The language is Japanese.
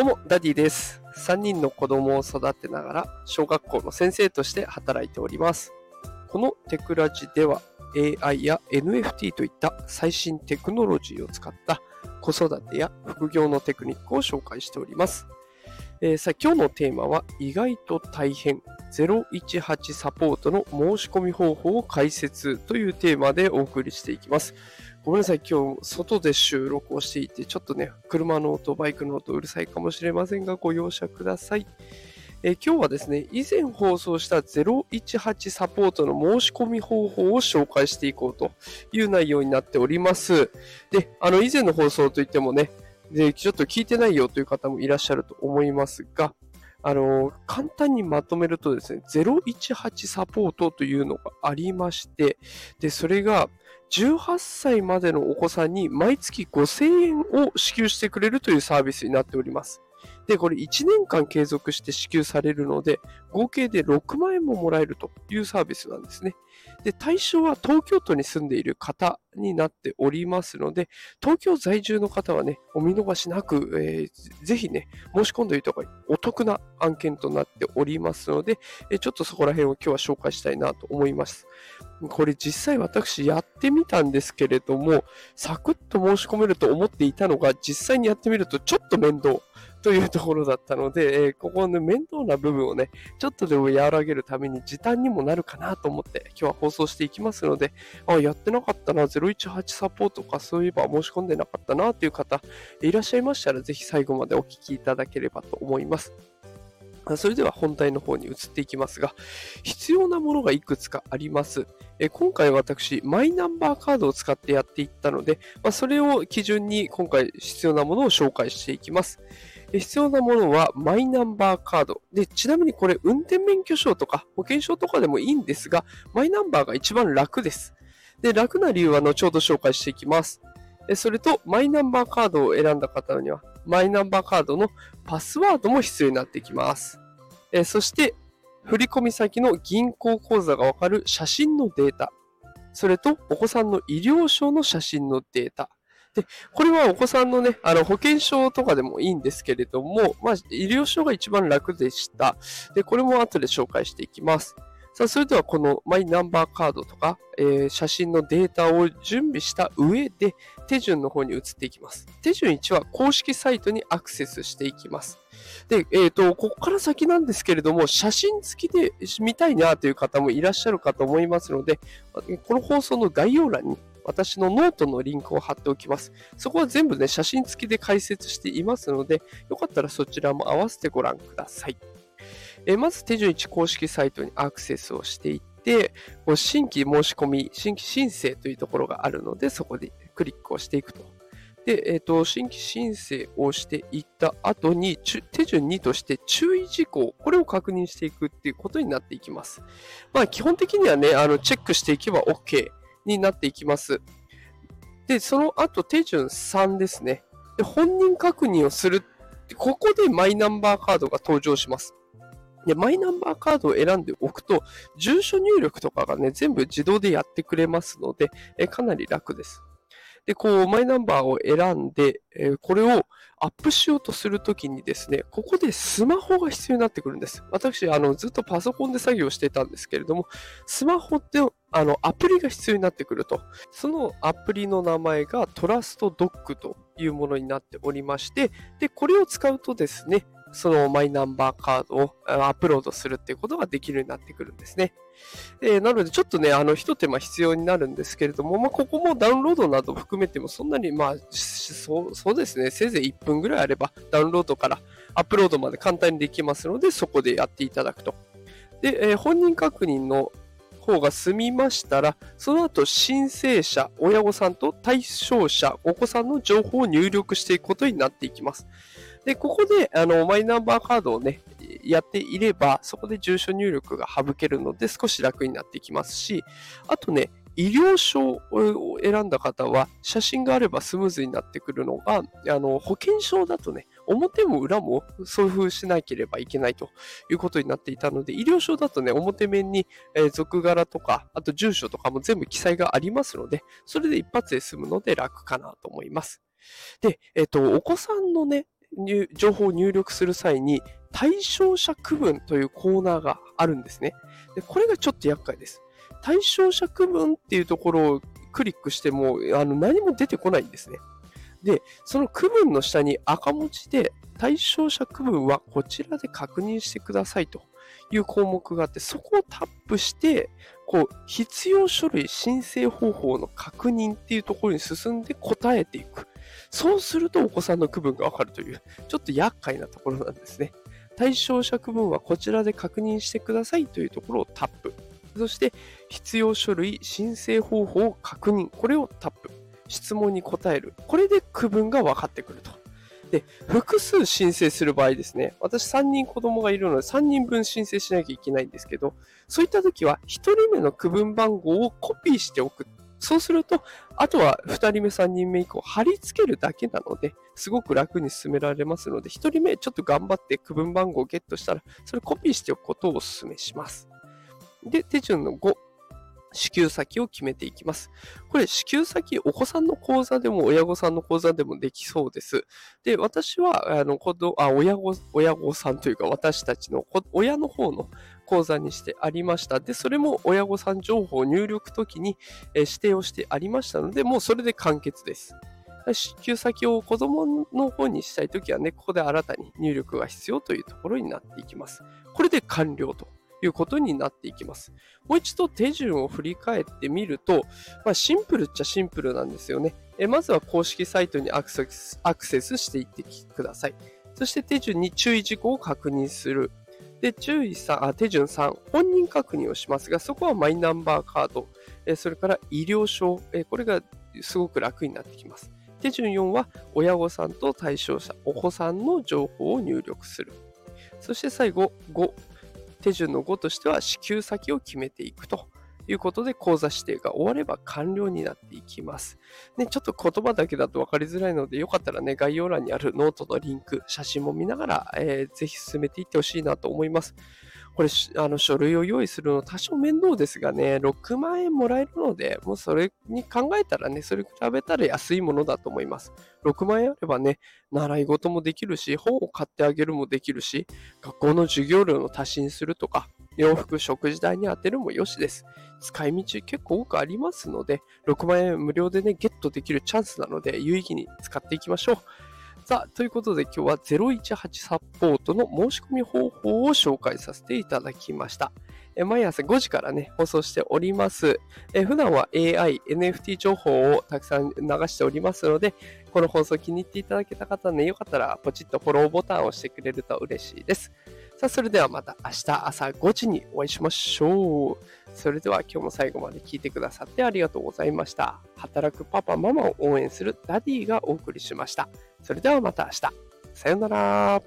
どうも、ダディです。3人の子供を育てながら、小学校の先生として働いております。このテクラジでは、AI や NFT といった最新テクノロジーを使った子育てや副業のテクニックを紹介しております。えー、さあ今日のテーマは意外と大変018サポートの申し込み方法を解説というテーマでお送りしていきます。ごめんなさい、今日外で収録をしていて、ちょっとね、車の音、バイクの音うるさいかもしれませんが、ご容赦ください。え今日はですね、以前放送した018サポートの申し込み方法を紹介していこうという内容になっております。で、あの、以前の放送といってもね、で、ちょっと聞いてないよという方もいらっしゃると思いますが、あの、簡単にまとめるとですね、018サポートというのがありまして、で、それが18歳までのお子さんに毎月5000円を支給してくれるというサービスになっております。で、これ1年間継続して支給されるので、合計で6万円ももらえるというサービスなんですね。で、対象は東京都に住んでいる方になっておりますので、東京在住の方はね、お見逃しなく、えー、ぜひね、申し込んでおいた方が。お得な案件となっておりますので、え、ちょっとそこら辺を今日は紹介したいなと思います。これ実際私やってみたんですけれども、サクッと申し込めると思っていたのが、実際にやってみるとちょっと面倒。というところだったので、えー、ここの面倒な部分をね、ちょっとでも和らげるために時短にもなるかなと思って今日は放送していきますので、あ、やってなかったな、018サポートかそういえば申し込んでなかったなという方いらっしゃいましたら、ぜひ最後までお聞きいただければと思います。それでは本題の方に移っていきますが、必要なものがいくつかあります。今回私、マイナンバーカードを使ってやっていったので、まあ、それを基準に今回必要なものを紹介していきます。必要なものはマイナンバーカード。で、ちなみにこれ運転免許証とか保険証とかでもいいんですが、マイナンバーが一番楽です。で、楽な理由は後ほど紹介していきます。それと、マイナンバーカードを選んだ方には、マイナンバーカードのパスワードも必要になってきます。そして、振込先の銀行口座がわかる写真のデータ。それと、お子さんの医療証の写真のデータ。で、これはお子さんのね、あの、保険証とかでもいいんですけれども、まあ、医療証が一番楽でした。で、これも後で紹介していきます。さあ、それではこのマイナンバーカードとか、えー、写真のデータを準備した上で手順の方に移っていきます。手順1は公式サイトにアクセスしていきます。で、えっ、ー、と、ここから先なんですけれども、写真付きで見たいなという方もいらっしゃるかと思いますので、この放送の概要欄に私のノートのリンクを貼っておきます。そこは全部ね、写真付きで解説していますので、よかったらそちらも合わせてご覧ください。えまず手順1公式サイトにアクセスをしていって、こう新規申し込み、新規申請というところがあるので、そこでクリックをしていくと。で、えっ、ー、と、新規申請をしていった後に、手順2として注意事項、これを確認していくっていうことになっていきます。まあ、基本的にはね、あの、チェックしていけば OK になっていきます。で、その後、手順3ですね。で、本人確認をする。ここでマイナンバーカードが登場します。で、マイナンバーカードを選んでおくと、住所入力とかがね、全部自動でやってくれますので、えかなり楽です。で、こう、マイナンバーを選んで、えこれをアップしようとするときにですね、ここでスマホが必要になってくるんです。私、あの、ずっとパソコンで作業してたんですけれども、スマホってあの、アプリが必要になってくると。そのアプリの名前がトラストドッグというものになっておりまして、で、これを使うとですね、そのマイナンバーカードをアップロードするっていうことができるようになってくるんですね。えー、なので、ちょっとね、あの、一手間必要になるんですけれども、まあ、ここもダウンロードなど含めても、そんなに、まあ、そう、そうですね、せいぜい1分ぐらいあれば、ダウンロードからアップロードまで簡単にできますので、そこでやっていただくと。で、えー、本人確認の方が済みましたら、その後申請者、親御さんと対象者、お子さんの情報を入力していくことになっていきます。で、ここで、あの、マイナンバーカードをね、やっていれば、そこで住所入力が省けるので少し楽になってきますし、あとね、医療証を選んだ方は、写真があればスムーズになってくるのが、あの、保険証だとね、表も裏も送付しなければいけないということになっていたので、医療証だとね、表面に、えー、属柄とか、あと住所とかも全部記載がありますので、それで一発で済むので楽かなと思います。で、えっ、ー、と、お子さんのね、情報を入力する際に、対象者区分というコーナーがあるんですね。でこれがちょっと厄介です。対象者区分っていうところをクリックしてもあの何も出てこないんですね。で、その区分の下に赤文字で対象者区分はこちらで確認してくださいという項目があって、そこをタップして、こう、必要書類申請方法の確認っていうところに進んで答えていく。そうするとお子さんの区分がわかるという、ちょっと厄介なところなんですね。対象者区分はこちらで確認してくださいというところをタップ。そして、必要書類申請方法を確認。これをタップ。質問に答える。これで区分が分かってくると。で、複数申請する場合ですね、私3人子供がいるので3人分申請しなきゃいけないんですけど、そういった時は1人目の区分番号をコピーしておく。そうすると、あとは2人目、3人目以降貼り付けるだけなので、すごく楽に進められますので、1人目ちょっと頑張って区分番号をゲットしたら、それコピーしておくことをお勧めします。で、手順の5、支給先を決めていきます。これ、支給先、お子さんの口座でも親御さんの口座でもできそうです。で、私は、あの、子供、あ、親御、親御さんというか、私たちの親の方の口座にしてありました。で、それも親御さん情報を入力ときに、え指定をしてありましたので、もうそれで完結です。支給先を子供の方にしたいときはね、ここで新たに入力が必要というところになっていきます。これで完了ということになっていきます。もう一度手順を振り返ってみると、まあ、シンプルっちゃシンプルなんですよね。えまずは公式サイトにアクセスアクセスしていってください。そして手順に注意事項を確認する。で、注意3あ、手順3、本人確認をしますが、そこはマイナンバーカード、えそれから医療証、えこれがすごく楽になってきます。手順4は、親御さんと対象者、お子さんの情報を入力する。そして最後、5、手順の5としては支給先を決めていくと。いうことで口座指定が終われば完了になっていきます。ね、ちょっと言葉だけだと分かりづらいので、よかったらね、概要欄にあるノートのリンク、写真も見ながら、えー、ぜひ進めていってほしいなと思います。これ、あの、書類を用意するの多少面倒ですがね、6万円もらえるので、もうそれに考えたらね、それ比べたら安いものだと思います。6万円あればね、習い事もできるし、本を買ってあげるもできるし、学校の授業料の足しにするとか、洋服、食事代に充てるもよしです。使い道結構多くありますので、6万円無料でね、ゲットできるチャンスなので、有意義に使っていきましょう。さあ、ということで今日は018サポートの申し込み方法を紹介させていただきました。え毎朝5時からね、放送しております。え普段は AI、NFT 情報をたくさん流しておりますので、この放送気に入っていただけた方ね、よかったらポチッとフォローボタンを押してくれると嬉しいです。さあ、それではまた明日朝5時にお会いしましょう。それでは今日も最後まで聞いてくださってありがとうございました。働くパパ、ママを応援するダディがお送りしました。それではまた明日。さようなら。